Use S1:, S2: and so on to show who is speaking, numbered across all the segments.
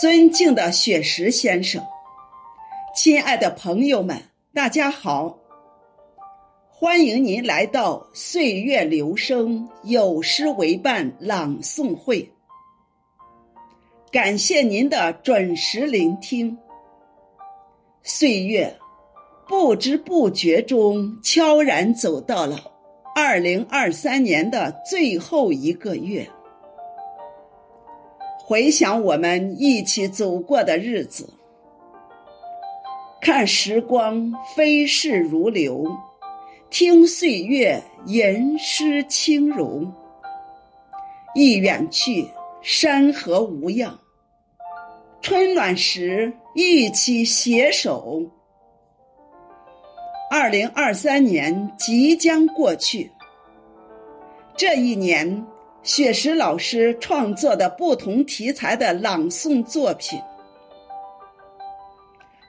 S1: 尊敬的雪石先生，亲爱的朋友们，大家好！欢迎您来到《岁月留声有诗为伴》朗诵会。感谢您的准时聆听。岁月不知不觉中悄然走到了二零二三年的最后一个月。回想我们一起走过的日子，看时光飞逝如流，听岁月吟诗轻柔。一远去，山河无恙。春暖时，一起携手。二零二三年即将过去，这一年。雪石老师创作的不同题材的朗诵作品，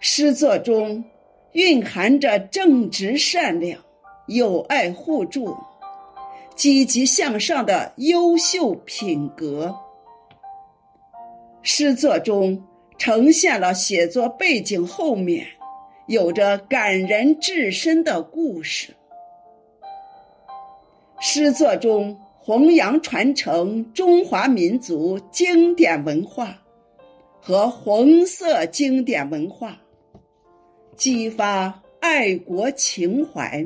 S1: 诗作中蕴含着正直善良、友爱互助、积极向上的优秀品格。诗作中呈现了写作背景后面有着感人至深的故事。诗作中。弘扬传承中华民族经典文化和红色经典文化，激发爱国情怀，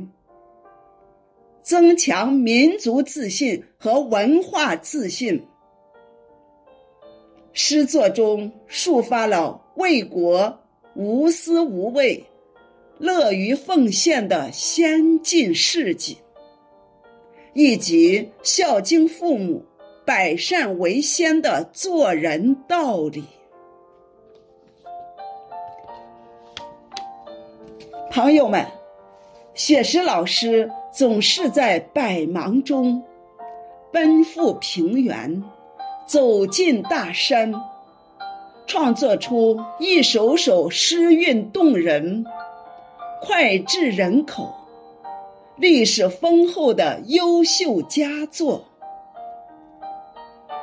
S1: 增强民族自信和文化自信。诗作中抒发了为国无私无畏、乐于奉献的先进事迹。以及孝敬父母、百善为先的做人道理。朋友们，雪石老师总是在百忙中奔赴平原，走进大山，创作出一首首诗韵动人、脍炙人口。历史丰厚的优秀佳作。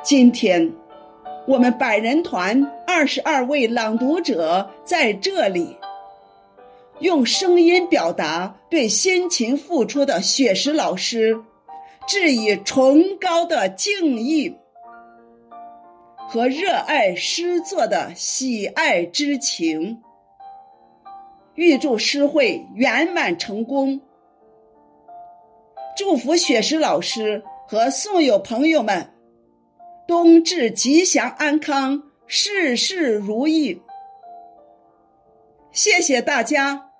S1: 今天，我们百人团二十二位朗读者在这里，用声音表达对辛勤付出的雪石老师致以崇高的敬意和热爱诗作的喜爱之情。预祝诗会圆满成功。祝福雪石老师和宋友朋友们冬至吉祥安康，事事如意。谢谢大家。